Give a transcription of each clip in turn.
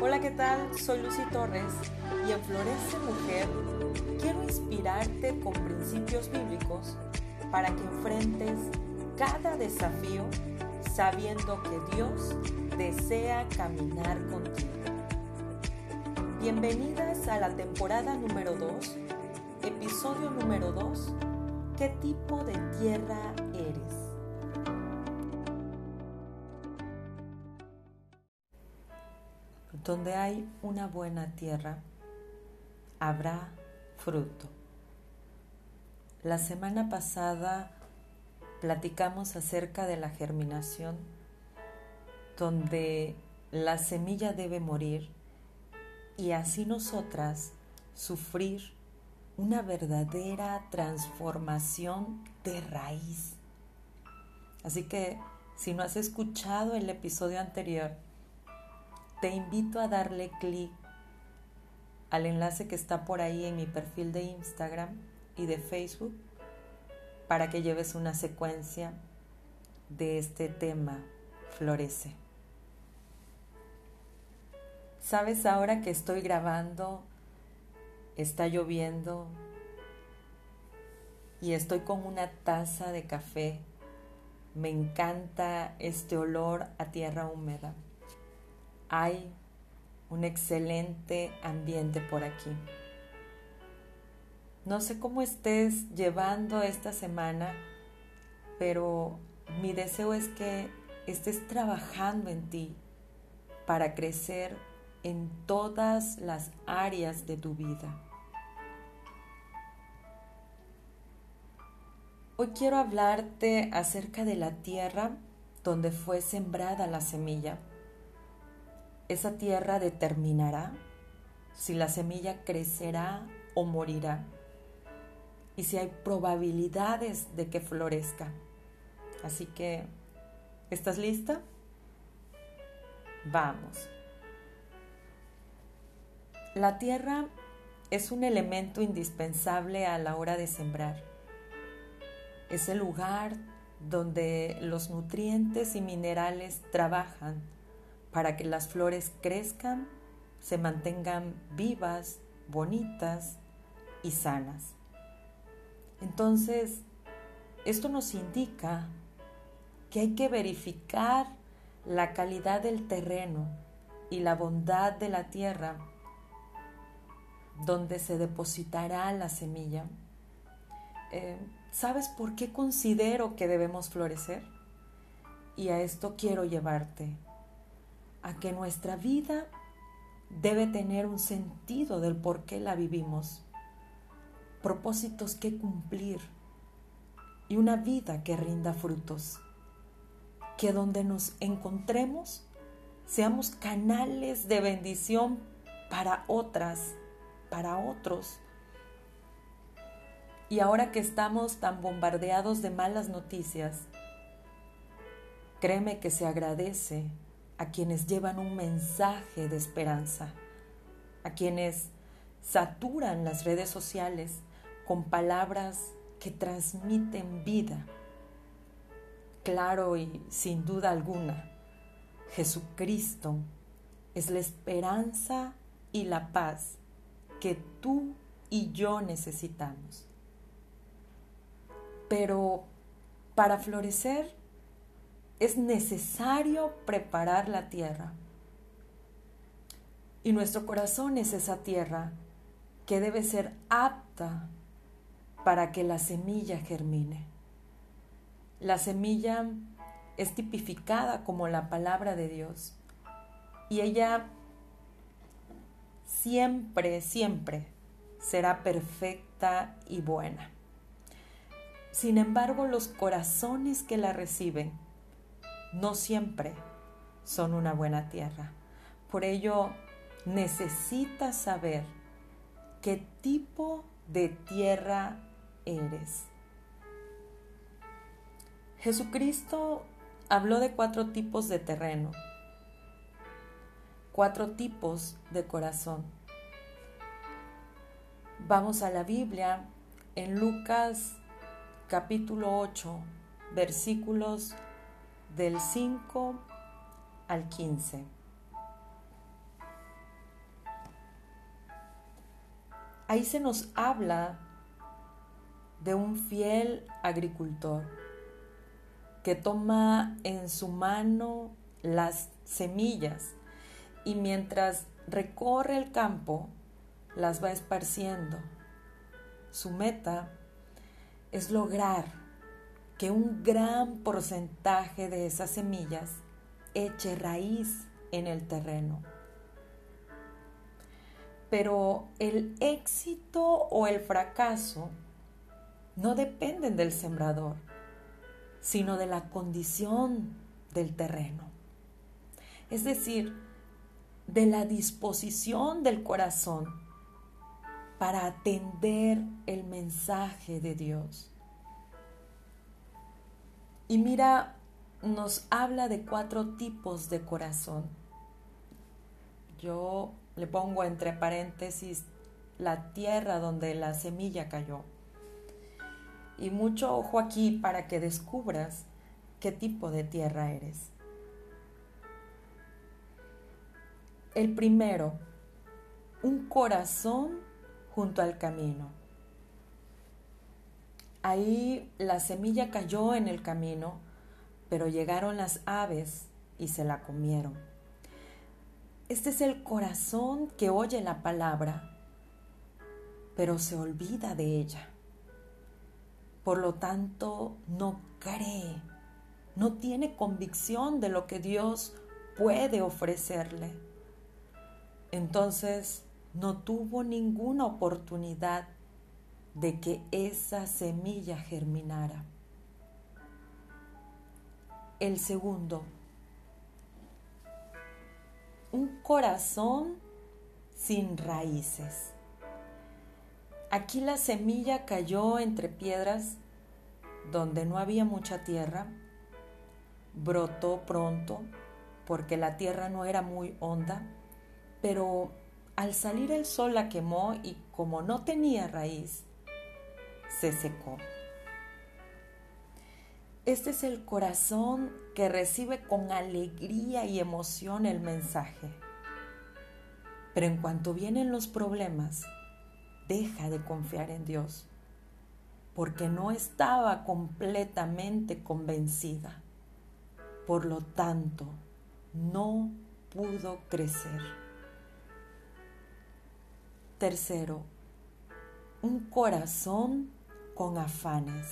Hola, ¿qué tal? Soy Lucy Torres y en Florece Mujer quiero inspirarte con principios bíblicos para que enfrentes cada desafío sabiendo que Dios desea caminar contigo. Bienvenidas a la temporada número 2, episodio número 2, ¿qué tipo de tierra eres? Donde hay una buena tierra, habrá fruto. La semana pasada platicamos acerca de la germinación, donde la semilla debe morir y así nosotras sufrir una verdadera transformación de raíz. Así que si no has escuchado el episodio anterior, te invito a darle clic al enlace que está por ahí en mi perfil de Instagram y de Facebook para que lleves una secuencia de este tema Florece. Sabes, ahora que estoy grabando, está lloviendo y estoy con una taza de café. Me encanta este olor a tierra húmeda hay un excelente ambiente por aquí. No sé cómo estés llevando esta semana, pero mi deseo es que estés trabajando en ti para crecer en todas las áreas de tu vida. Hoy quiero hablarte acerca de la tierra donde fue sembrada la semilla esa tierra determinará si la semilla crecerá o morirá y si hay probabilidades de que florezca. Así que, ¿estás lista? Vamos. La tierra es un elemento indispensable a la hora de sembrar. Es el lugar donde los nutrientes y minerales trabajan para que las flores crezcan, se mantengan vivas, bonitas y sanas. Entonces, esto nos indica que hay que verificar la calidad del terreno y la bondad de la tierra donde se depositará la semilla. Eh, ¿Sabes por qué considero que debemos florecer? Y a esto quiero llevarte a que nuestra vida debe tener un sentido del por qué la vivimos, propósitos que cumplir y una vida que rinda frutos. Que donde nos encontremos seamos canales de bendición para otras, para otros. Y ahora que estamos tan bombardeados de malas noticias, créeme que se agradece a quienes llevan un mensaje de esperanza, a quienes saturan las redes sociales con palabras que transmiten vida. Claro y sin duda alguna, Jesucristo es la esperanza y la paz que tú y yo necesitamos. Pero para florecer es necesario preparar la tierra. Y nuestro corazón es esa tierra que debe ser apta para que la semilla germine. La semilla es tipificada como la palabra de Dios y ella siempre, siempre será perfecta y buena. Sin embargo, los corazones que la reciben no siempre son una buena tierra. Por ello, necesitas saber qué tipo de tierra eres. Jesucristo habló de cuatro tipos de terreno, cuatro tipos de corazón. Vamos a la Biblia en Lucas capítulo 8, versículos del 5 al 15. Ahí se nos habla de un fiel agricultor que toma en su mano las semillas y mientras recorre el campo las va esparciendo. Su meta es lograr que un gran porcentaje de esas semillas eche raíz en el terreno. Pero el éxito o el fracaso no dependen del sembrador, sino de la condición del terreno. Es decir, de la disposición del corazón para atender el mensaje de Dios. Y mira, nos habla de cuatro tipos de corazón. Yo le pongo entre paréntesis la tierra donde la semilla cayó. Y mucho ojo aquí para que descubras qué tipo de tierra eres. El primero, un corazón junto al camino. Ahí la semilla cayó en el camino, pero llegaron las aves y se la comieron. Este es el corazón que oye la palabra, pero se olvida de ella. Por lo tanto, no cree, no tiene convicción de lo que Dios puede ofrecerle. Entonces, no tuvo ninguna oportunidad de que esa semilla germinara. El segundo, un corazón sin raíces. Aquí la semilla cayó entre piedras donde no había mucha tierra, brotó pronto porque la tierra no era muy honda, pero al salir el sol la quemó y como no tenía raíz, se secó. Este es el corazón que recibe con alegría y emoción el mensaje. Pero en cuanto vienen los problemas, deja de confiar en Dios, porque no estaba completamente convencida. Por lo tanto, no pudo crecer. Tercero, un corazón con afanes.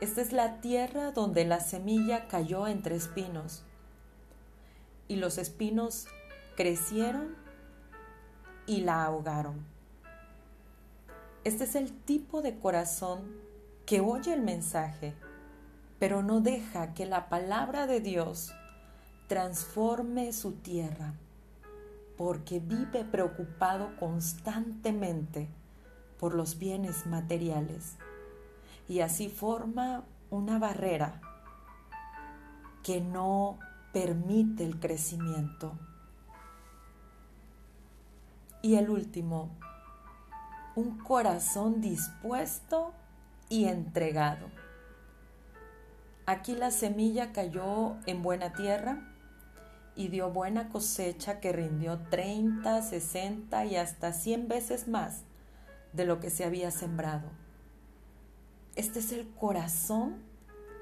Esta es la tierra donde la semilla cayó entre espinos y los espinos crecieron y la ahogaron. Este es el tipo de corazón que oye el mensaje, pero no deja que la palabra de Dios transforme su tierra porque vive preocupado constantemente por los bienes materiales y así forma una barrera que no permite el crecimiento. Y el último, un corazón dispuesto y entregado. Aquí la semilla cayó en buena tierra y dio buena cosecha que rindió 30, 60 y hasta 100 veces más de lo que se había sembrado. Este es el corazón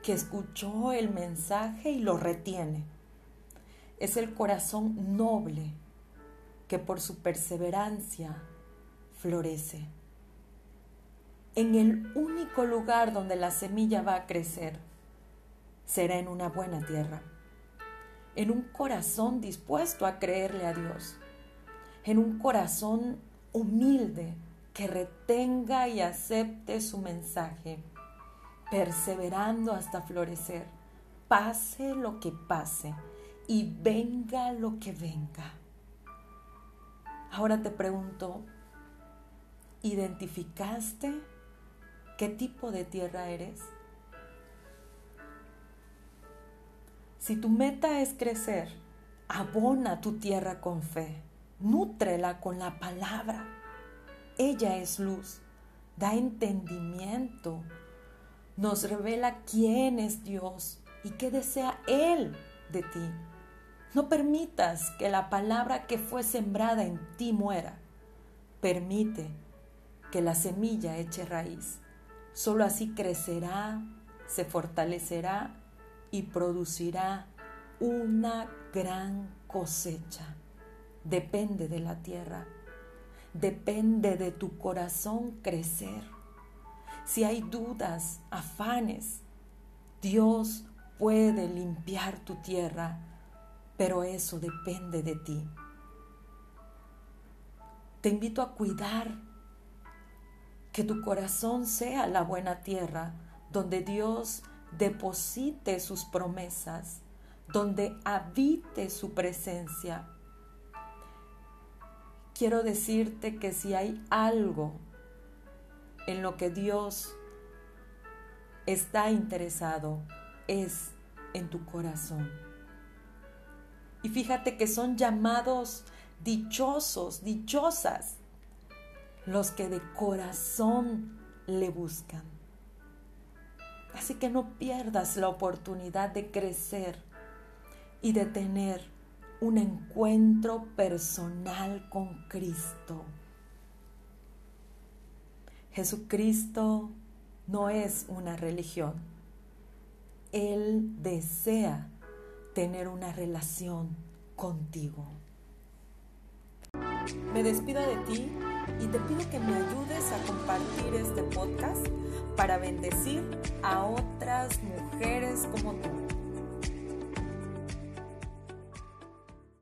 que escuchó el mensaje y lo retiene. Es el corazón noble que por su perseverancia florece. En el único lugar donde la semilla va a crecer será en una buena tierra en un corazón dispuesto a creerle a Dios, en un corazón humilde que retenga y acepte su mensaje, perseverando hasta florecer, pase lo que pase y venga lo que venga. Ahora te pregunto, ¿identificaste qué tipo de tierra eres? Si tu meta es crecer, abona tu tierra con fe, nútrela con la palabra. Ella es luz, da entendimiento, nos revela quién es Dios y qué desea Él de ti. No permitas que la palabra que fue sembrada en ti muera. Permite que la semilla eche raíz. Solo así crecerá, se fortalecerá y producirá una gran cosecha. Depende de la tierra. Depende de tu corazón crecer. Si hay dudas, afanes, Dios puede limpiar tu tierra, pero eso depende de ti. Te invito a cuidar que tu corazón sea la buena tierra donde Dios deposite sus promesas, donde habite su presencia. Quiero decirte que si hay algo en lo que Dios está interesado, es en tu corazón. Y fíjate que son llamados dichosos, dichosas, los que de corazón le buscan. Así que no pierdas la oportunidad de crecer y de tener un encuentro personal con Cristo. Jesucristo no es una religión. Él desea tener una relación contigo. Me despido de ti y te pido que me ayudes a compartir este podcast para bendecir a otras mujeres como tú.